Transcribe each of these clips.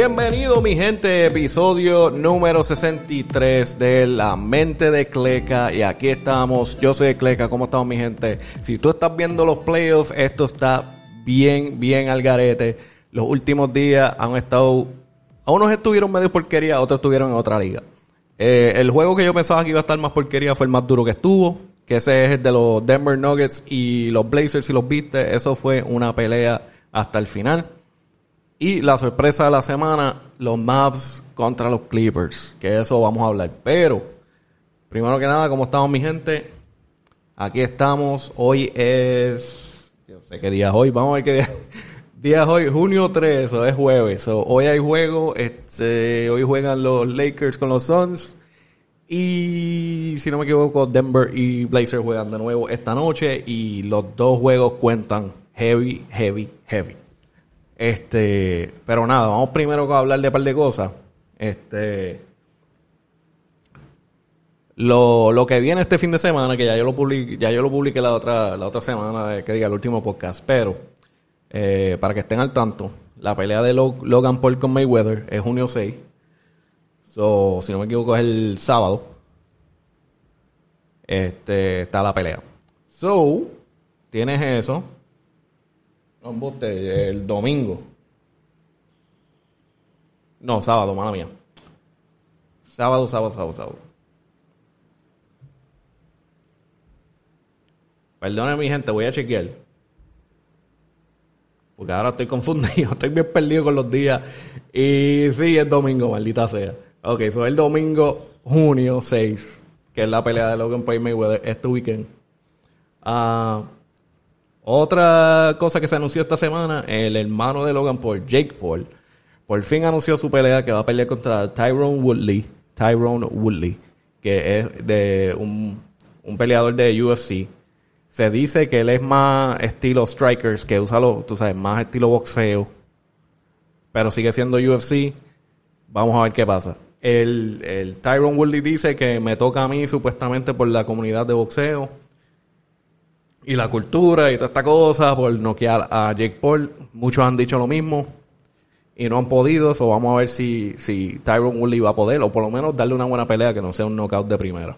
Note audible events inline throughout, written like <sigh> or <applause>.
Bienvenido mi gente, episodio número 63 de La Mente de Cleca y aquí estamos, yo soy Cleca, ¿cómo estamos mi gente? Si tú estás viendo los playoffs, esto está bien, bien al garete. Los últimos días han estado, a unos estuvieron medio porquería, otros estuvieron en otra liga. Eh, el juego que yo pensaba que iba a estar más porquería fue el más duro que estuvo, que ese es el de los Denver Nuggets y los Blazers, si los viste, eso fue una pelea hasta el final. Y la sorpresa de la semana, los Mavs contra los Clippers, que eso vamos a hablar. Pero, primero que nada, ¿cómo estamos mi gente? Aquí estamos, hoy es, yo sé qué día es hoy, vamos a ver qué día, <laughs> día es hoy, junio 3, eso es jueves. hoy hay juego, este, hoy juegan los Lakers con los Suns. Y si no me equivoco, Denver y Blazers juegan de nuevo esta noche. Y los dos juegos cuentan heavy, heavy, heavy. Este, pero nada, vamos primero a hablar de un par de cosas. Este, lo, lo, que viene este fin de semana, que ya yo lo publiqué, ya yo lo publiqué la otra, la otra semana, que diga el último podcast, pero eh, para que estén al tanto, la pelea de Logan Paul con Mayweather es junio 6. So, si no me equivoco, es el sábado. Este, está la pelea. So, tienes eso el domingo. No, sábado, mala mía. Sábado, sábado, sábado, sábado. Perdone mi gente, voy a chequear. Porque ahora estoy confundido, <laughs> estoy bien perdido con los días. Y sí, es domingo, maldita sea. Ok, eso es el domingo, junio 6, que es la pelea de Logan Paul Mayweather este weekend. Ah... Otra cosa que se anunció esta semana, el hermano de Logan Paul, Jake Paul, por fin anunció su pelea que va a pelear contra Tyrone Woodley, Tyrone Woodley, que es de un, peleador de UFC. Se dice que él es más estilo strikers, que usa lo, tú sabes, más estilo boxeo, pero sigue siendo UFC. Vamos a ver qué pasa. El, el Tyrone Woodley dice que me toca a mí supuestamente por la comunidad de boxeo y la cultura y toda esta cosa por noquear a Jake Paul. Muchos han dicho lo mismo y no han podido. So vamos a ver si, si Tyron Woodley va a poder, o por lo menos darle una buena pelea que no sea un knockout de primera.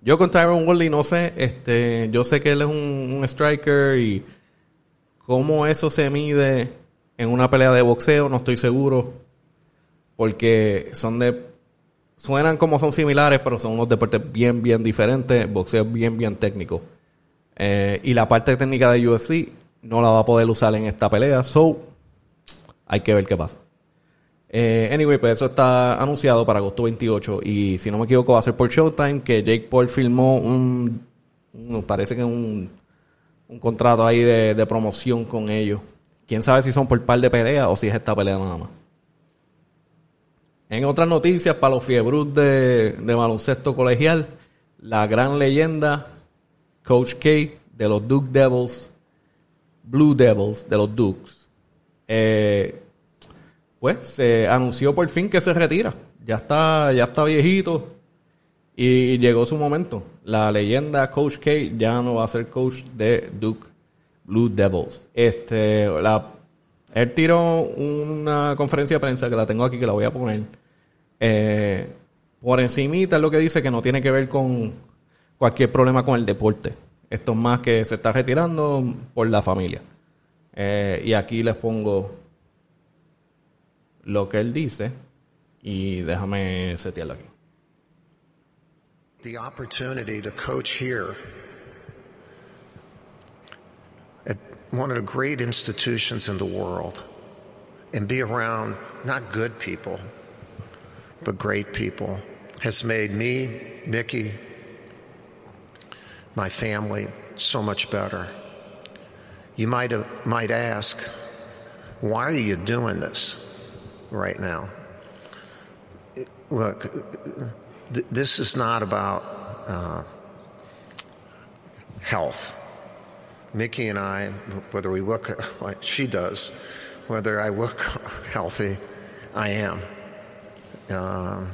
Yo con Tyron Woodley no sé, este, yo sé que él es un, un striker y cómo eso se mide en una pelea de boxeo, no estoy seguro. Porque son de suenan como son similares, pero son unos deportes bien, bien diferentes. Boxeo bien, bien técnico. Eh, y la parte técnica de UFC no la va a poder usar en esta pelea. So, hay que ver qué pasa. Eh, anyway, pues eso está anunciado para agosto 28. Y si no me equivoco, va a ser por Showtime. Que Jake Paul filmó un. parece que un, un contrato ahí de, de promoción con ellos. Quién sabe si son por par de peleas o si es esta pelea nada más. En otras noticias, para los fiebrus de, baloncesto colegial, la gran leyenda Coach K de los Duke Devils, Blue Devils de los Dukes, eh, pues se anunció por fin que se retira. Ya está, ya está viejito y llegó su momento. La leyenda Coach K ya no va a ser coach de Duke Blue Devils. Este, la él tiró una conferencia de prensa que la tengo aquí, que la voy a poner. Eh, por encimita es lo que dice que no tiene que ver con cualquier problema con el deporte. Esto es más que se está retirando por la familia. Eh, y aquí les pongo lo que él dice y déjame setearlo aquí. The opportunity to coach here one of the great institutions in the world and be around not good people, but great people has made me, Mickey, my family so much better. You might, might ask, why are you doing this right now? Look, th- this is not about uh, health. Mickey and I, whether we look like <laughs> she does, whether I look <laughs> healthy, I am. Um,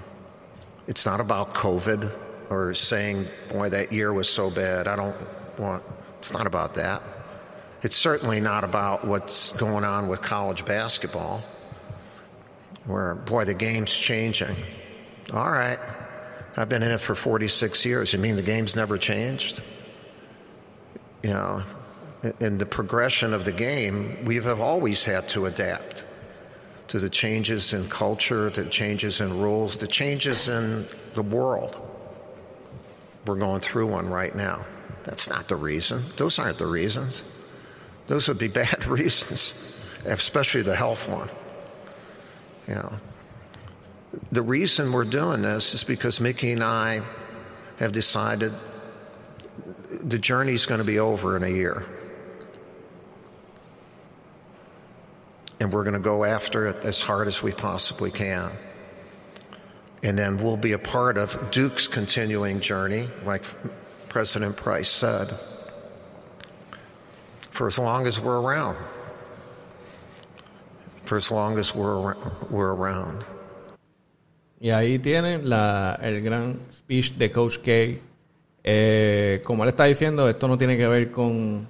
it's not about COVID or saying, boy, that year was so bad. I don't want, it's not about that. It's certainly not about what's going on with college basketball. where, boy, the game's changing. All right. I've been in it for 46 years. You mean the game's never changed? You know, in the progression of the game, we have always had to adapt to the changes in culture, the changes in rules, the changes in the world. We're going through one right now. That's not the reason. Those aren't the reasons. Those would be <laughs> bad reasons, especially the health one. You know, the reason we're doing this is because Mickey and I have decided the journey's going to be over in a year. And we're going to go after it as hard as we possibly can. And then we'll be a part of Duke's continuing journey, like President Price said, for as long as we're around. For as long as we're, we're around. Y ahí tienen la, el gran speech de Coach K. Eh, como él está diciendo, esto no tiene que ver con,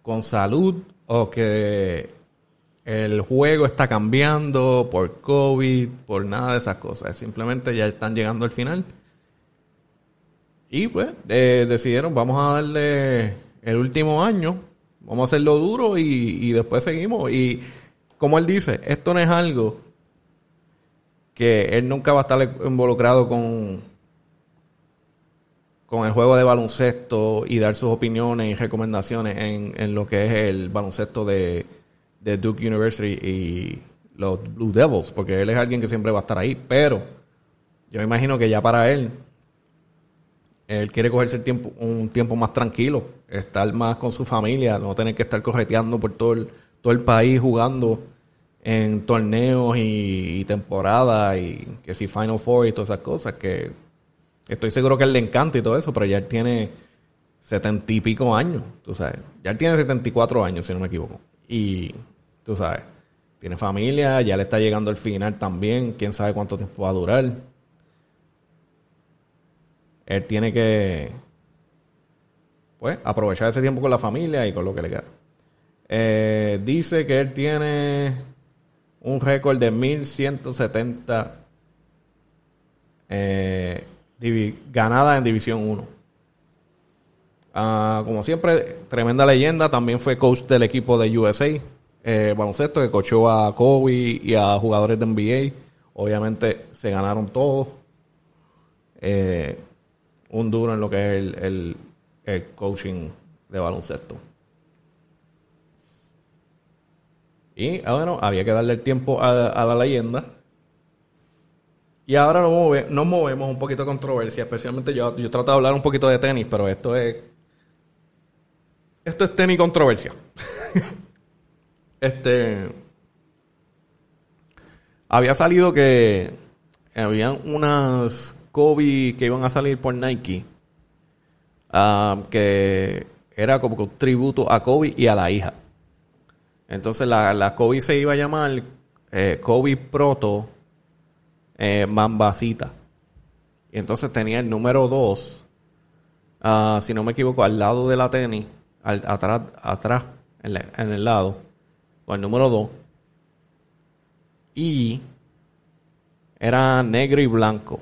con salud o que el juego está cambiando por COVID, por nada de esas cosas. Simplemente ya están llegando al final. Y pues decidieron, vamos a darle el último año, vamos a hacerlo duro y, después seguimos. Y como él dice, esto no es algo que él nunca va a estar involucrado con, con el juego de baloncesto y dar sus opiniones y recomendaciones en, en lo que es el baloncesto de, de, Duke University y los Blue Devils, porque él es alguien que siempre va a estar ahí, pero yo me imagino que ya para él, él quiere cogerse el tiempo, un tiempo más tranquilo, estar más con su familia, no tener que estar correteando por todo el, todo el país jugando en torneos y, temporadas y que si Final Four y todas esas cosas que estoy seguro que a él le encanta y todo eso, pero ya él tiene setenta y pico años, tú sabes. Ya él tiene 74 años, si no me equivoco. Y, tú sabes, tiene familia, ya le está llegando el final también, quién sabe cuánto tiempo va a durar. Él tiene que, pues, aprovechar ese tiempo con la familia y con lo que le queda. Eh, dice que él tiene un récord de 1170 eh, ganadas en División 1. Ah, como siempre, tremenda leyenda. También fue coach del equipo de USA, eh, baloncesto, que coachó a Kobe y a jugadores de NBA. Obviamente se ganaron todos. Eh, un duro en lo que es el, coaching de baloncesto. Y ah, bueno, había que darle el tiempo a, la leyenda. Y ahora nos, movemos un poquito de controversia, especialmente yo, yo trato de hablar un poquito de tenis, pero esto es. Esto es tenis controversia. <laughs> este. Había salido que habían unas Kobe que iban a salir por Nike. Ah, que era como un tributo a Kobe y a la hija. Entonces la, la Kobe se iba a llamar eh, Kobe Proto eh, Mambasita. Y entonces tenía el número 2, ah, si no me equivoco, al lado de la tenis, atrás, atrás en, el lado, con el número 2. Y era negro y blanco.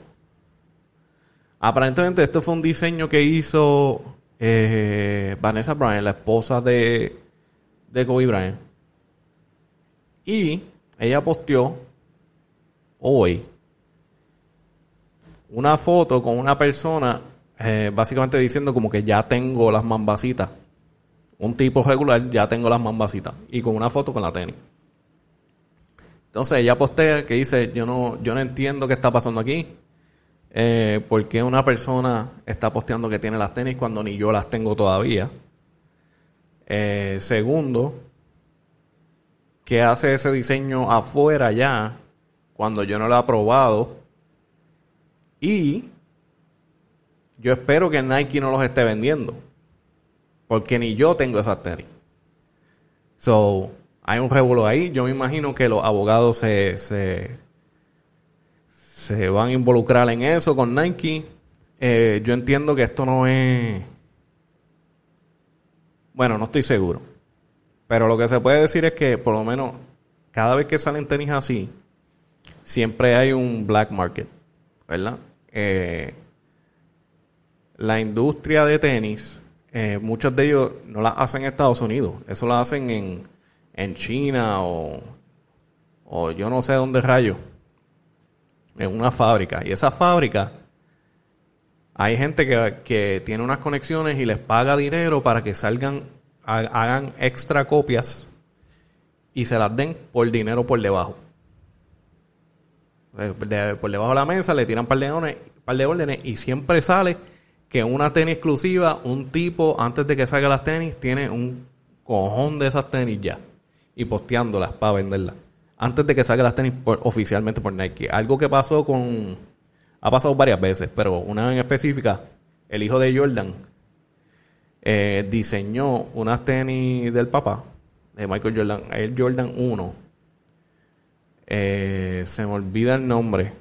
Aparentemente esto fue un diseño que hizo eh, Vanessa Bryan, la esposa de, de Kobe Bryant. Y ella posteó hoy una foto con una persona eh, básicamente diciendo como que ya tengo las mambasitas. Un tipo regular, ya tengo las mambasitas. Y con una foto con la tenis. Entonces ella postea que dice, yo no, yo no entiendo qué está pasando aquí. Eh, ¿Por qué una persona está posteando que tiene las tenis cuando ni yo las tengo todavía? Eh, segundo, que hace ese diseño afuera ya, cuando yo no lo he aprobado. Y yo espero que Nike no los esté vendiendo. Porque ni yo tengo esas tenis. So, hay un revuelo ahí. Yo me imagino que los abogados se, se, se van a involucrar en eso con Nike. Eh, yo entiendo que esto no es... Bueno, no estoy seguro. Pero lo que se puede decir es que por lo menos cada vez que salen tenis así, siempre hay un black market, ¿verdad? Eh, la industria de tenis, eh, muchos de ellos no la hacen en Estados Unidos, eso lo hacen en, en China o, o yo no sé dónde rayo, en una fábrica. Y esa fábrica, hay gente que, que tiene unas conexiones y les paga dinero para que salgan, ha- hagan extra copias y se las den por dinero por debajo. Eh, por debajo de la mesa le tiran par de órdenes, par de órdenes y siempre sale que una tenis exclusiva, un tipo antes de que salga las tenis tiene un cojón de esas tenis ya y posteándolas para venderlas antes de que salga las tenis oficialmente por Nike. Algo que pasó con ha pasado varias veces, pero una en específica, el hijo de Jordan eh, diseñó unas tenis del papá de Michael Jordan, el Jordan 1. Eh, se me olvida el nombre.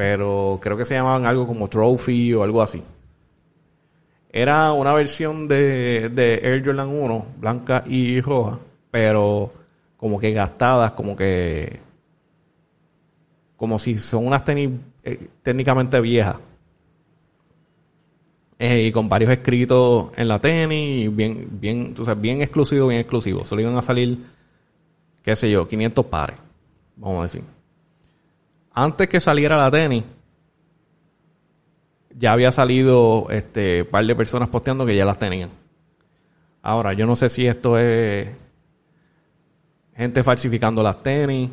Pero creo que se llamaban algo como Trophy o algo así. Era una versión de, de Air Jordan 1, blanca y roja, pero como que gastadas, como que. Como si son unas tenis eh, técnicamente viejas. Eh, y con varios escritos en la tenis, bien, bien, sabes, bien exclusivo, bien exclusivo. Solo iban a salir, qué sé yo, 500 pares, vamos a decir. Antes que saliera la tenis, ya había salido este par de personas posteando que ya las tenían. Ahora, yo no sé si esto es gente falsificando las tenis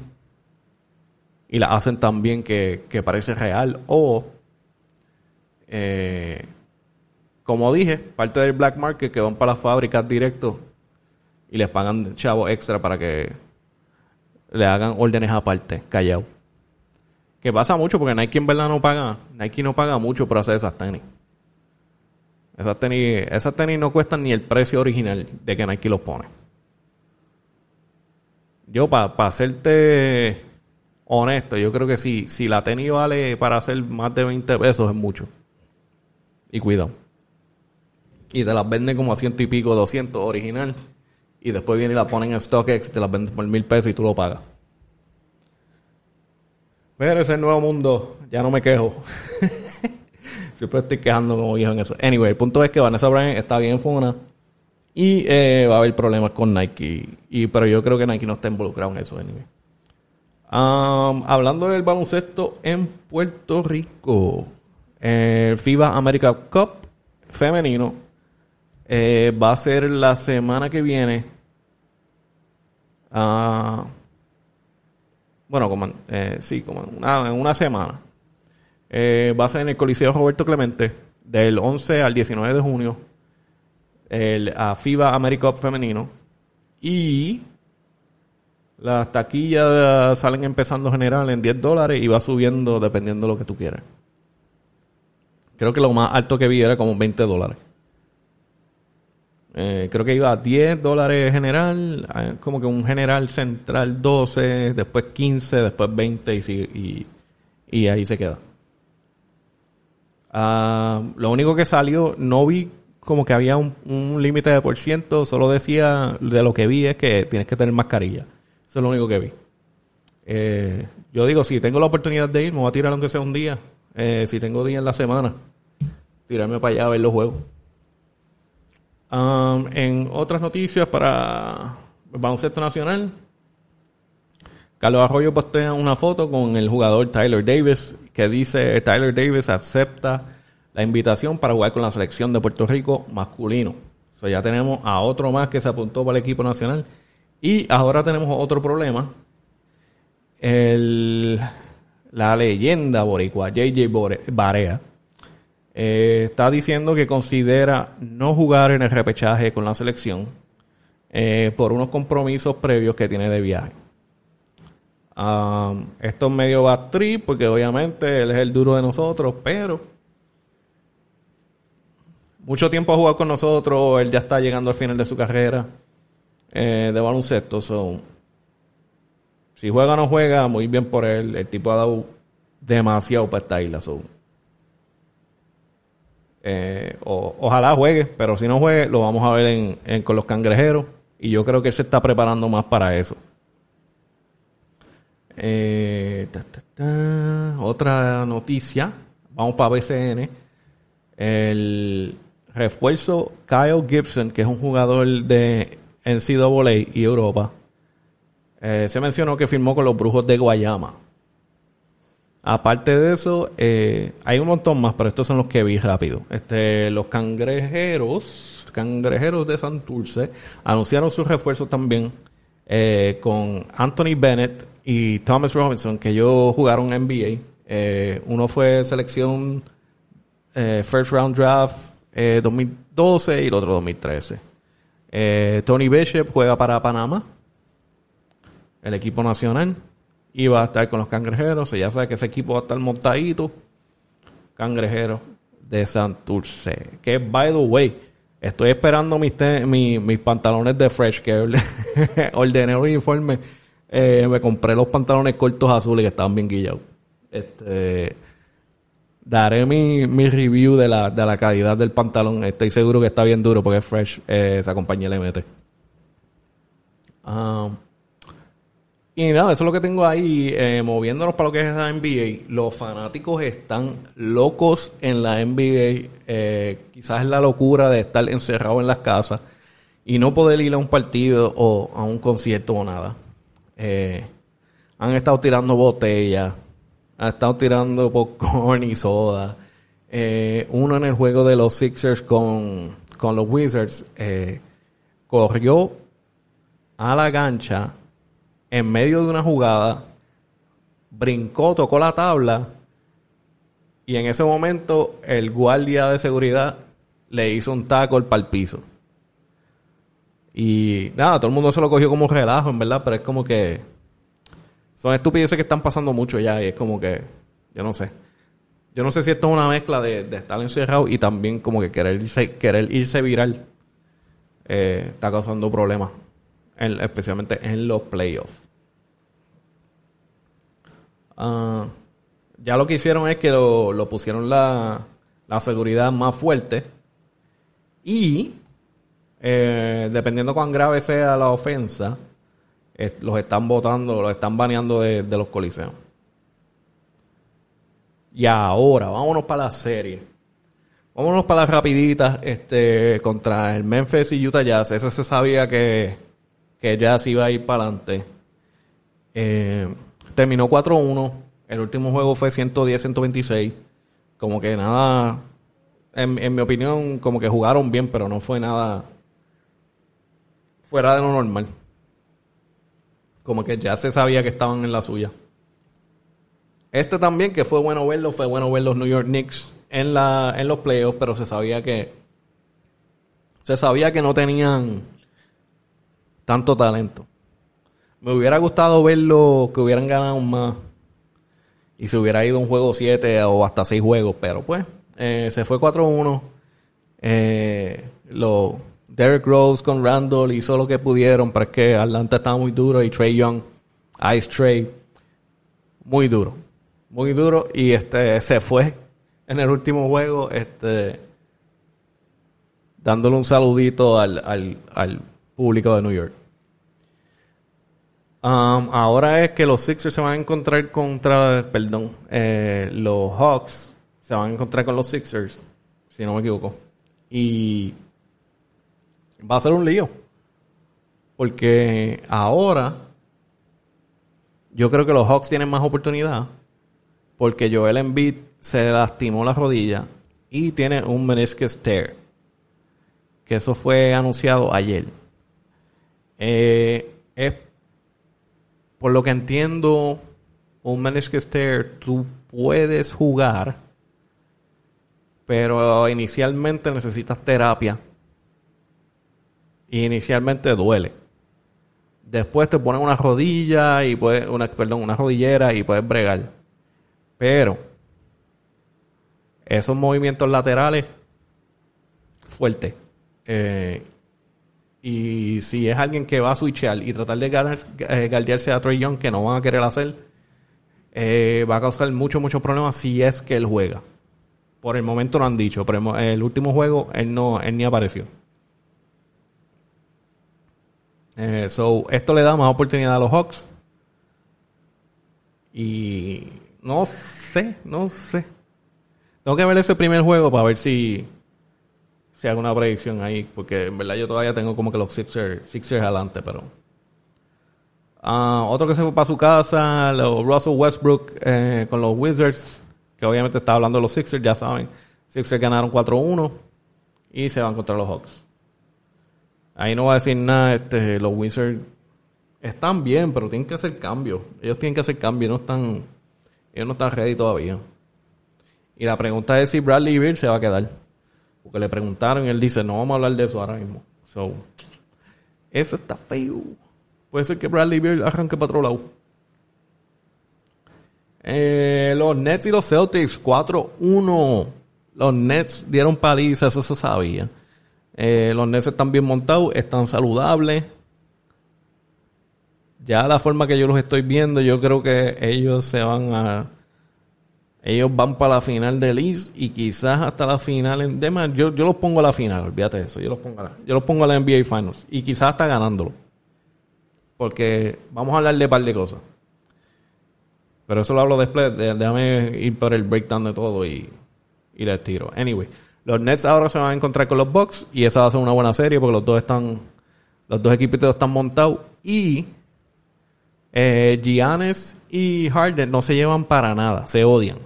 y las hacen tan bien que, que parece real o eh, como dije, parte del black market que van para las fábricas directo y les pagan chavos extra para que le hagan órdenes aparte, callado. Que pasa mucho porque Nike en verdad no paga, Nike no paga mucho por hacer esas tenis. Esas tenis, esas tenis no cuestan ni el precio original de que Nike los pone. Yo, para hacerte honesto, yo creo que si, si la tenis vale para hacer más de 20 pesos es mucho. Y cuidado. Y te las venden como a ciento y pico, 200 original. Y después vienen y la ponen en StockX te las venden por mil pesos y tú lo pagas. Pero ese nuevo mundo. Ya no me quejo. <laughs> Siempre estoy quejando como viejo en eso. Anyway, el punto es que Vanessa Bryan está bien funa. Y eh, va a haber problemas con Nike. Y, pero yo creo que Nike no está involucrado en eso. Anyway. Um, hablando del baloncesto en Puerto Rico. El FIBA America Cup femenino eh, va a ser la semana que viene. Ah, bueno, como, eh, sí, como en una, en una semana. Eh, va a ser en el Coliseo Roberto Clemente del 11 al 19 de junio. El a FIBA America Cup femenino. Y las taquillas salen empezando general en 10 dólares y va subiendo dependiendo de lo que tú quieras. Creo que lo más alto que vi era como 20 dólares. Eh, creo que iba a 10 dólares general, eh, como que un general central 12, después 15, después 20 y, y, y ahí se queda. Ah, lo único que salió, no vi como que había un, un límite de por ciento, solo decía, de lo que vi es que tienes que tener mascarilla. Eso es lo único que vi. Eh, yo digo, si tengo la oportunidad de ir, me voy a tirar aunque sea un día. Eh, si tengo día en la semana, tirarme para allá a ver los juegos. Um, en otras noticias para baloncesto nacional, Carlos Arroyo postea una foto con el jugador Tyler Davis que dice Tyler Davis acepta la invitación para jugar con la selección de Puerto Rico masculino. O sea, ya tenemos a otro más que se apuntó para el equipo nacional. Y ahora tenemos otro problema. La leyenda boricua, JJ Barea, eh, está diciendo que considera no jugar en el repechaje con la selección eh, por unos compromisos previos que tiene de viaje. Esto es medio bad porque obviamente él es el duro de nosotros, pero mucho tiempo ha jugado con nosotros, él ya está llegando al final de su carrera eh, de baloncesto. si juega o no juega, muy bien por él. El tipo ha dado demasiado para esta isla. so, eh, ojalá juegue, pero si no juegue, lo vamos a ver en, con los cangrejeros. Y yo creo que se está preparando más para eso. Eh. Otra noticia. Vamos para BCN. El refuerzo Kyle Gibson, que es un jugador de NCAA y Europa, eh, se mencionó que firmó con los Brujos de Guayama. Aparte de eso, eh, hay un montón más, pero estos son los que vi rápido. Este, los cangrejeros, cangrejeros de Santurce, anunciaron sus refuerzos también eh, con Anthony Bennett y Thomas Robinson, que ellos jugaron NBA. Eh, uno fue selección First Round Draft 2012 y el otro 2013. Tony Bishop juega para Panamá, el equipo nacional y va a estar con los cangrejeros. Ya sabe que ese equipo va a estar montadito. Cangrejeros de Santurce. Que, by the way, estoy esperando mis, mis, pantalones de Fresh que <laughs> ordené el uniforme. Eh, me compré los pantalones cortos azules que estaban bien guillados. Este, daré mi, mi review de la, de la calidad del pantalón. Estoy seguro que está bien duro porque es Fresh. Eh, esa compañía le mete. Um, y nada, eso es lo que tengo ahí, eh, moviéndonos para lo que es la NBA. Los fanáticos están locos en la NBA. Eh, quizás es la locura de estar encerrado en las casas y no poder ir a un partido o a un concierto o nada. Eh, han estado tirando botellas, han estado tirando popcorn y soda. uno en el juego de los Sixers con, con los Wizards corrió a la gancha en medio de una jugada, brincó, tocó la tabla y en ese momento el guardia de seguridad le hizo un tackle para el piso. Y nada, todo el mundo se lo cogió como relajo, en verdad, pero es como que son estupideces que están pasando mucho ya y es como que, yo no sé. Yo no sé si esto es una mezcla de, estar encerrado y también como que querer irse, querer irse viral eh, está causando problemas especialmente en los playoffs. Ah, ya lo que hicieron es que lo, pusieron la, seguridad más fuerte y eh, dependiendo cuán grave sea la ofensa, los están votando, los están baneando de, de, los coliseos. Y ahora, vámonos para la serie. Vámonos para las rapiditas este, contra el Memphis y Utah Jazz. Ese se sabía que que ya se iba a ir para adelante. Eh, terminó 4-1. El último juego fue 110-126. Como que nada. En, mi opinión, como que jugaron bien, pero no fue nada fuera de lo normal. Como que ya se sabía que estaban en la suya. Este también, que fue bueno verlo, fue bueno ver los New York Knicks en, la, en los playoffs, pero se sabía que. Se sabía que no tenían tanto talento. Me hubiera gustado verlo que hubieran ganado más y se hubiera ido un juego 7 o hasta 6 juegos, pero pues eh, se fue 4-1. Eh, Derek Rose con Randall hizo lo que pudieron, pero que Atlanta estaba muy duro y Trey Young, Ice Trey, muy duro, muy duro y este se fue en el último juego, este dándole un saludito al, al, al público de New York. Um, ahora es que los Sixers se van a encontrar contra, perdón, eh, los Hawks se van a encontrar con los Sixers, si no me equivoco. Y va a ser un lío. Porque ahora yo creo que los Hawks tienen más oportunidad. Porque Joel Embiid se lastimó la rodilla y tiene un meniscus tear. Que eso fue anunciado ayer. Eh, por lo que entiendo, un tear tú puedes jugar, pero inicialmente necesitas terapia. Y inicialmente duele. Después te ponen una rodilla y puedes, una, perdón, una rodillera y puedes bregar. Pero esos movimientos laterales fuertes eh, y si es alguien que va a switchear y tratar de eh, guardiarse a Trey Young, que no van a querer hacer, eh, va a causar muchos, muchos problemas si es que él juega. Por el momento no han dicho, pero el último juego él no él ni apareció. Eh, so, esto le da más oportunidad a los Hawks. Y no sé, no sé. Tengo que ver ese primer juego para ver si, si hago una predicción ahí. Porque en verdad yo todavía tengo como que los Sixers, Sixers adelante, pero. Ah, otro que se fue para su casa, los Russell Westbrook eh, con los Wizards, que obviamente está hablando de los Sixers, ya saben. Sixers ganaron 4-1 y se van contra los Hawks. Ahí no va a decir nada, este, los Wizards están bien, pero tienen que hacer cambios. Ellos tienen que hacer cambios, no están, ellos no están ready todavía. Y la pregunta es si Bradley Beal se va a quedar. Porque le preguntaron y él dice, no vamos a hablar de eso ahora mismo. So, eso está feo. Puede ser que Bradley Beal arranque para otro lado. Eh, los Nets y los Celtics 4-1. Los Nets dieron paliza, eso se sabía. Eh, los Nets están bien montados, están saludables. Ya la forma que yo los estoy viendo, yo creo que ellos se van a ellos van para la final del East y quizás hasta la final. En, demás, yo, yo los pongo a la final, olvídate de eso. Yo los pongo a la, yo los pongo a la NBA Finals y quizás hasta ganándolo. Porque vamos a hablar de un par de cosas. Pero eso lo hablo después. Déjame ir por el breakdown de todo y, y les tiro. Anyway, los Nets ahora se van a encontrar con los Bucks y esa va a ser una buena serie porque los dos están. Los dos equipos están montados y. Eh, Giannis y Harden no se llevan para nada, se odian.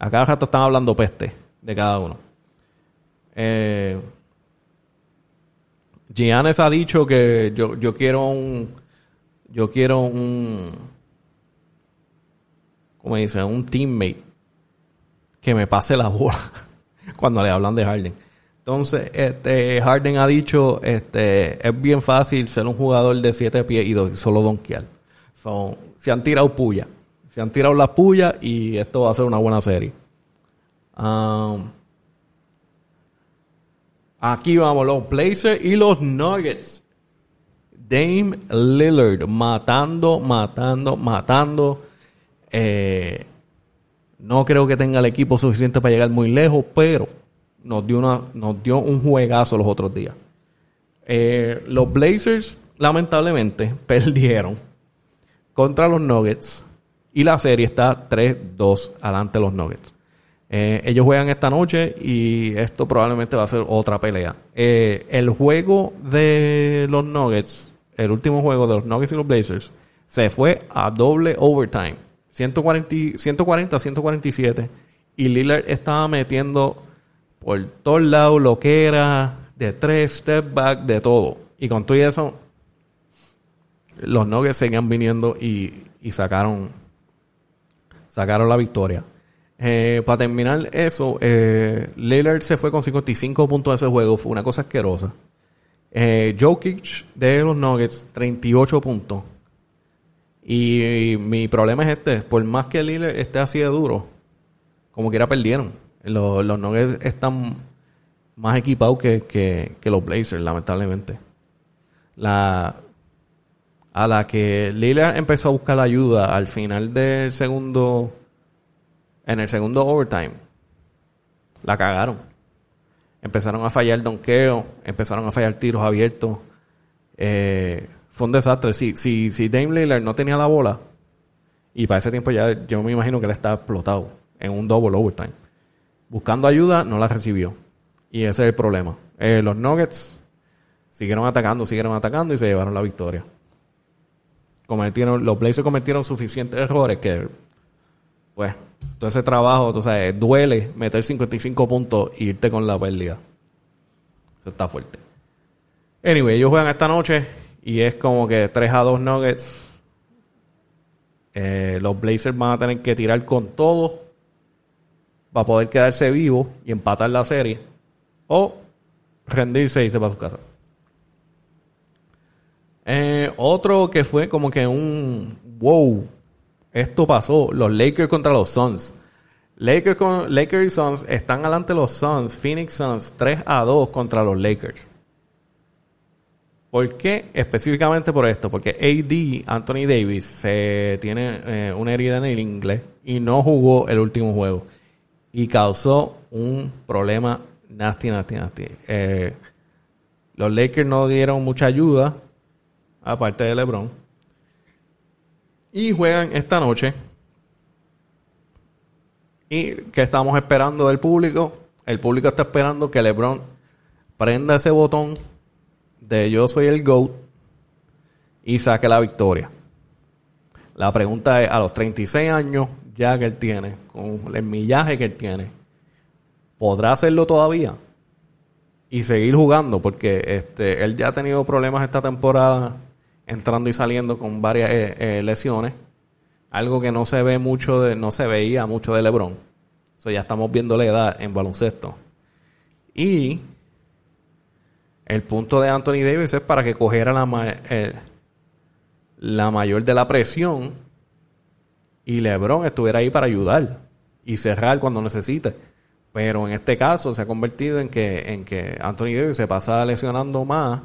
Acá rato están hablando peste de cada uno. Eh, Giannis ha dicho que yo, yo quiero un. Yo quiero un. ¿Cómo dice? Un teammate que me pase la bola <laughs> cuando le hablan de Harden. Entonces, este, Harden ha dicho, este, es bien fácil ser un jugador de siete pies y solo donkear. se han tirado puya. Se han tirado las pullas y esto va a ser una buena serie. Um, aquí vamos, los Blazers y los Nuggets. Dame Lillard matando, matando, matando. Eh, no creo que tenga el equipo suficiente para llegar muy lejos, pero nos dio, una, nos dio un juegazo los otros días. Eh, los Blazers, lamentablemente, <laughs> perdieron contra los Nuggets y la serie está 3-2 adelante de los Nuggets. Eh, ellos juegan esta noche y esto probablemente va a ser otra pelea. Eh, el juego de los Nuggets, el último juego de los Nuggets y los Blazers, se fue a doble overtime. 140, 140 147. Y Lillard estaba metiendo por todos lados lo que era de tres, step back, de todo. Y con todo eso, los Nuggets seguían viniendo y, y sacaron sacaron la victoria. Eh, para terminar eso, eh, Lillard se fue con 55 puntos de ese juego. Fue una cosa asquerosa. Eh, Jokic de los Nuggets, 38 puntos. Y, mi problema es este. Por más que Lillard esté así de duro, como quiera perdieron. Los, los Nuggets están más equipados que, que, que los Blazers, lamentablemente. La, a la que Lillard empezó a buscar ayuda al final del segundo, en el segundo overtime, la cagaron. Empezaron a fallar donqueo, empezaron a fallar tiros abiertos. Eh, fue un desastre. Si, si, si Dame Lillard no tenía la bola, y para ese tiempo ya yo me imagino que él estaba explotado en un double overtime. Buscando ayuda, no la recibió. Y ese es el problema. Eh, los Nuggets siguieron atacando, siguieron atacando y se llevaron la victoria cometieron, los Blazers cometieron suficientes errores que, pues, todo ese trabajo, tú sabes, duele meter 55 puntos e irte con la pérdida. Eso está fuerte. Anyway, ellos juegan esta noche y es como que 3 a 2 Nuggets. Eh, los Blazers van a tener que tirar con todo para poder quedarse vivos y empatar la serie. O rendirse y irse para su casa. Eh, otro que fue como que un wow, esto pasó, los Lakers contra los Suns. Lakers, con, Lakers y Suns están adelante los Suns, Phoenix Suns 3 a 2 contra los Lakers. ¿Por qué? Específicamente por esto, porque AD, Anthony Davis, se tiene eh, una herida en el inglés y no jugó el último juego. Y causó un problema nasty, nasty, nasty. Eh, los Lakers no dieron mucha ayuda aparte de LeBron. Y juegan esta noche. ¿Y qué estamos esperando del público? El público está esperando que LeBron prenda ese botón de yo soy el GOAT y saque la victoria. La pregunta es, a los 36 años ya que él tiene, con el millaje que él tiene, ¿podrá hacerlo todavía? Y seguir jugando, porque este, él ya ha tenido problemas esta temporada, entrando y saliendo con varias eh, eh, lesiones. Algo que no se ve mucho de, no se veía mucho de LeBron. O ya estamos viendo la edad en baloncesto. Y el punto de Anthony Davis es para que cogiera la, eh, la mayor de la presión y LeBron estuviera ahí para ayudar y cerrar cuando necesite. Pero en este caso se ha convertido en que, en que Anthony Davis se pasa lesionando más.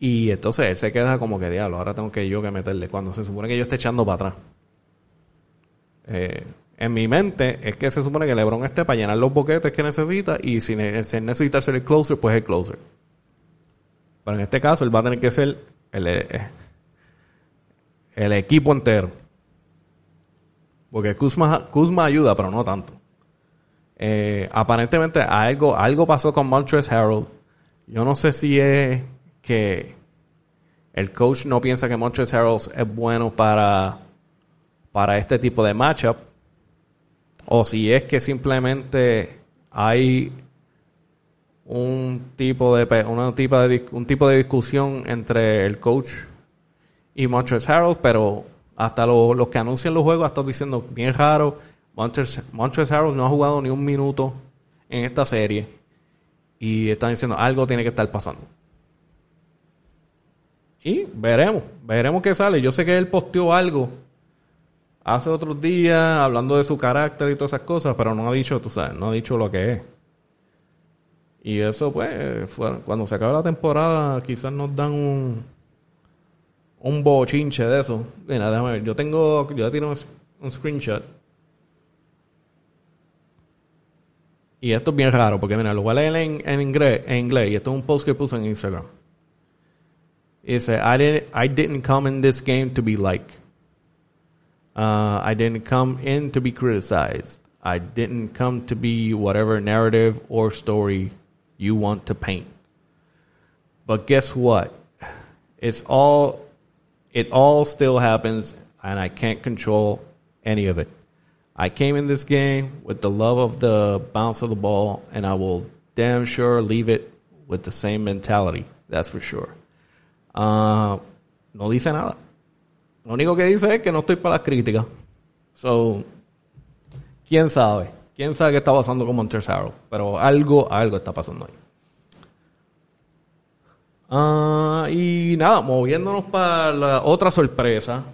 Y entonces él se queda como que diablo, ahora tengo que yo que meterle. Cuando se supone que yo esté echando para atrás. Eh, en mi mente es que se supone que LeBron esté para llenar los boquetes que necesita. Y si, necesita ser el closer, pues el closer. Pero en este caso él va a tener que ser el, eh, el equipo entero. Porque Kuzma, Kuzma ayuda, pero no tanto. Eh, aparentemente algo, algo pasó con Montrezl Harold. Yo no sé si es que el coach no piensa que Montrezl Harold es bueno para, para este tipo de matchup. O si es que simplemente hay un tipo de, una tipo de, un tipo de discusión entre el coach y Montrezl Harold, pero hasta los que anuncian los juegos están diciendo bien raro. Montrezl Harold no ha jugado ni un minuto en esta serie y están diciendo algo tiene que estar pasando. Y veremos, veremos qué sale. Yo sé que él posteó algo hace otros días hablando de su carácter y todas esas cosas, pero no ha dicho, tú sabes, no ha dicho lo que es. Y eso, pues, cuando se acabe la temporada, quizás nos dan un, un bochinche de eso. Mira, déjame ver. Yo tengo, yo tengo un screenshot. Y esto es bien raro, porque mira, lo voy a leer en, en, inglés, en inglés, y esto es un post que puse en Instagram. Dice, I didn't, I didn't come in this game to be like. Uh, I didn't come in to be criticized. I didn't come to be whatever narrative or story you want to paint. But guess what? It's all it all still happens, and I can't control any of it. I came in this game with the love of the bounce of the ball, and I will damn sure leave it with the same mentality. That's for sure. Uh, no dice nada. Lo único que dice es que no estoy para las críticas. So, quién sabe. Quién sabe qué está pasando con Montezaro. Pero algo, algo está pasando ahí. Ah, y nada, moviéndonos para la otra sorpresa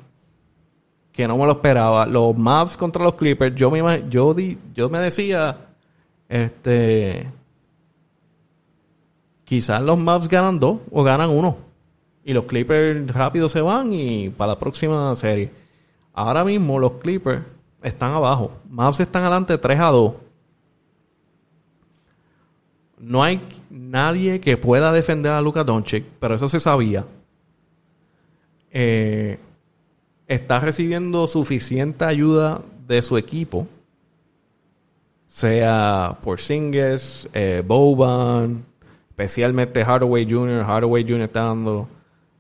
que no me lo esperaba. Los Mavs contra los Clippers. Yo me, yo, yo me decía, este, quizás los Mavs ganan dos o ganan uno. Y los Clippers rápido se van y para la próxima serie. Ahora mismo los Clippers están abajo. Mavs están adelante 3 a 2 no hay nadie que pueda defender a Luka Doncic, pero eso se sabía. Eh, está recibiendo suficiente ayuda de su equipo, sea por Singles, eh, especialmente Hardaway Jr. Hardaway Jr. está dando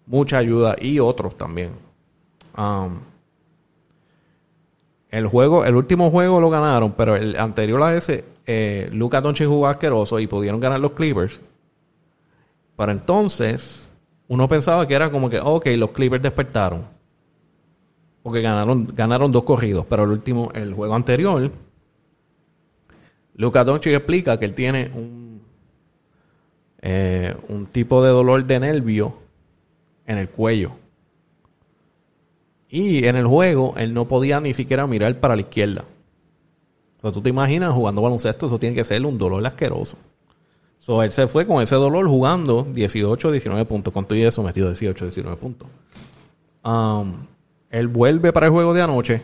mucha ayuda y otros también. Um, el juego, el último juego lo ganaron, pero el anterior a ese eh, Luca Doncic jugó asqueroso y pudieron ganar los Clippers. Para entonces, uno pensaba que era como que, ok, los Clippers despertaron. Porque ganaron, ganaron dos corridos. Pero el último, el juego anterior, Luca Doncic explica que él tiene un, eh, un tipo de dolor de nervio en el cuello. Y en el juego, él no podía ni siquiera mirar para la izquierda tú te imaginas jugando baloncesto, eso tiene que ser un dolor asqueroso. So, él se fue con ese dolor jugando 18, 19 puntos. Con todo eso metido 18, 19 puntos. Um, él vuelve para el juego de anoche.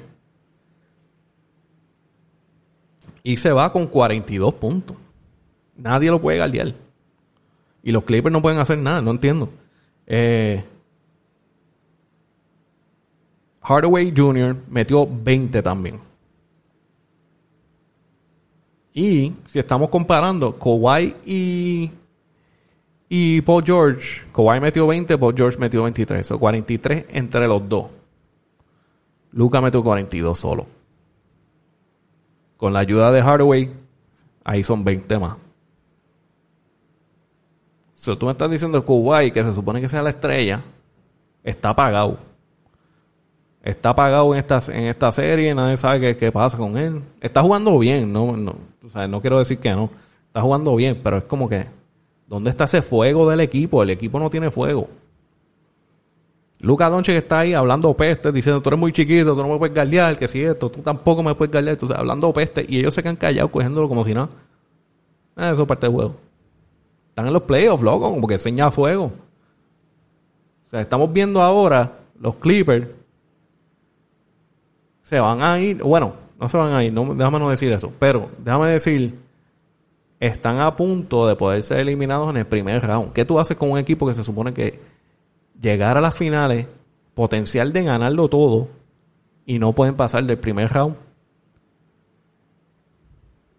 Y se va con 42 puntos. Nadie lo puede guardiar. Y los Clippers no pueden hacer nada, no entiendo. Eh, Hardaway Jr. metió 20 también. Y si estamos comparando Kawhi y, y Paul George, Kawhi metió 20, Paul George metió 23. O 43 entre los dos. Luca metió 42 solo. Con la ayuda de Hardaway, ahí son 20 más. Si tú me estás diciendo que Kawhi, que se supone que sea la estrella, está apagado. Está apagado en esta, en esta serie, nadie sabe qué, qué pasa con él. Está jugando bien, no, no, no quiero decir que no. Está jugando bien, pero es como que, ¿dónde está ese fuego del equipo? El equipo no tiene fuego. Luca Doncic está ahí hablando peste, diciendo, tú eres muy chiquito, tú no me puedes galdear, que si esto, tú tampoco me puedes galdear. Entonces, hablando peste, y ellos se quedan callados cogiéndolo como si nada. Eh, eso es parte del juego. Están en los playoffs, loco, como que enseña fuego. O sea, estamos viendo ahora los Clippers se van a ir, bueno, no se van a ir, no, déjame no decir eso, pero déjame decir, están a punto de poder ser eliminados en el primer round. ¿Qué tú haces con un equipo que se supone que llegar a las finales, potencial de ganarlo todo, y no pueden pasar del primer round?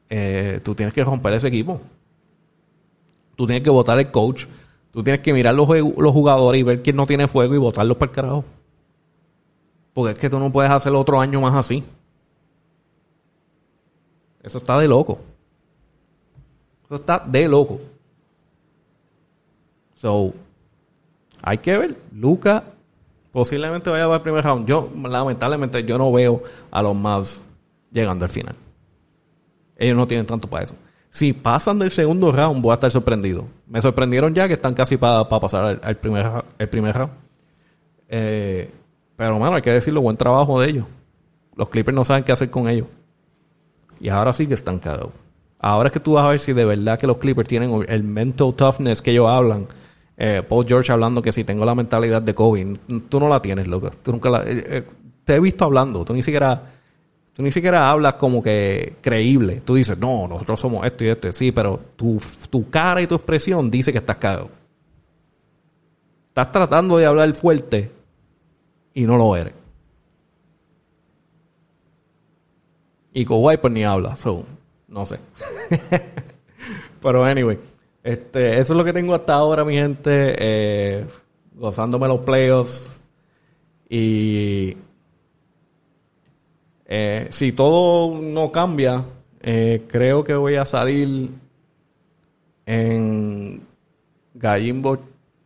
Eh, tú tienes que romper ese equipo. Tú tienes que votar el coach. Tú tienes que mirar los, los jugadores y ver quién no tiene fuego y votarlos para el carajo. Porque es que tú no puedes hacer otro año más así. Eso está de loco. Eso está de loco. So, hay que ver. Luca posiblemente vaya a el primer round. Yo, lamentablemente, yo no veo a los más llegando al final. Ellos no tienen tanto para eso. Si pasan del segundo round, voy a estar sorprendido. Me sorprendieron ya que están casi para pasar al, primer, el primer round. Eh, pero, bueno, hay que decirlo, buen trabajo de ellos. Los Clippers no saben qué hacer con ellos. Y ahora sí que están cagados. Ahora es que tú vas a ver si de verdad que los Clippers tienen el mental toughness que ellos hablan. Eh, Paul George hablando que si tengo la mentalidad de Kobe. Tú no la tienes, loco. Tú nunca la, eh, eh, te he visto hablando. Tú ni siquiera... Tú ni siquiera hablas como que creíble. Tú dices, no, nosotros somos esto y esto. Sí, pero tu, tu cara y tu expresión dice que estás cagado. Estás tratando de hablar fuerte y no lo eres. Y Kawhi pues ni habla, so, no sé. <laughs> Pero anyway, este, eso es lo que tengo hasta ahora, mi gente. Eh, gozándome los playoffs. Y eh, si todo no cambia, eh, creo que voy a salir en Gallimbo,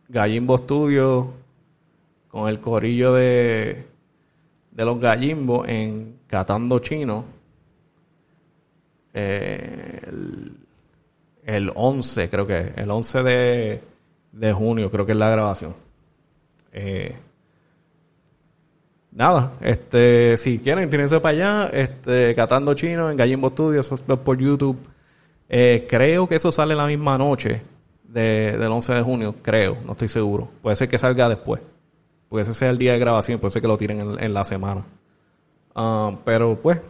Gallimbo Studio con el corillo de, de los gallimbos en Catando Chino. Eh, el, 11, creo que el 11 de, de junio, creo que es la grabación. Eh, nada, este, si quieren, tírense para allá, este, Catando Chino en Gallimbo Studios, por YouTube. Eh, creo que eso sale la misma noche de, del 11 de junio, creo, no estoy seguro. Puede ser que salga después. Porque ese sea el día de grabación, puede ser que lo tiren en, la semana. Ah, pero pues,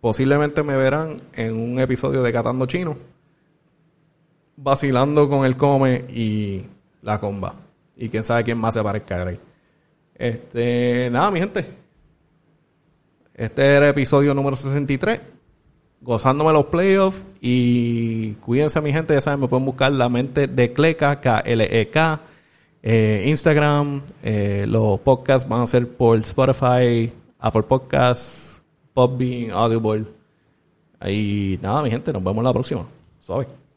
posiblemente me verán en un episodio de Catando Chino, vacilando con el come y la comba. Y quién sabe quién más se aparezca ahí. Este, nada, mi gente. Este era el episodio número 63. Gozándome los playoffs. Y cuídense, mi gente. Ya saben, me pueden buscar la mente de Cleca, K-L-E-K. Eh, Instagram, eh, los podcasts van a ser por Spotify, Apple Podcasts, Podbean, Audible. Ahí nada, mi gente, nos vemos la próxima. Suave.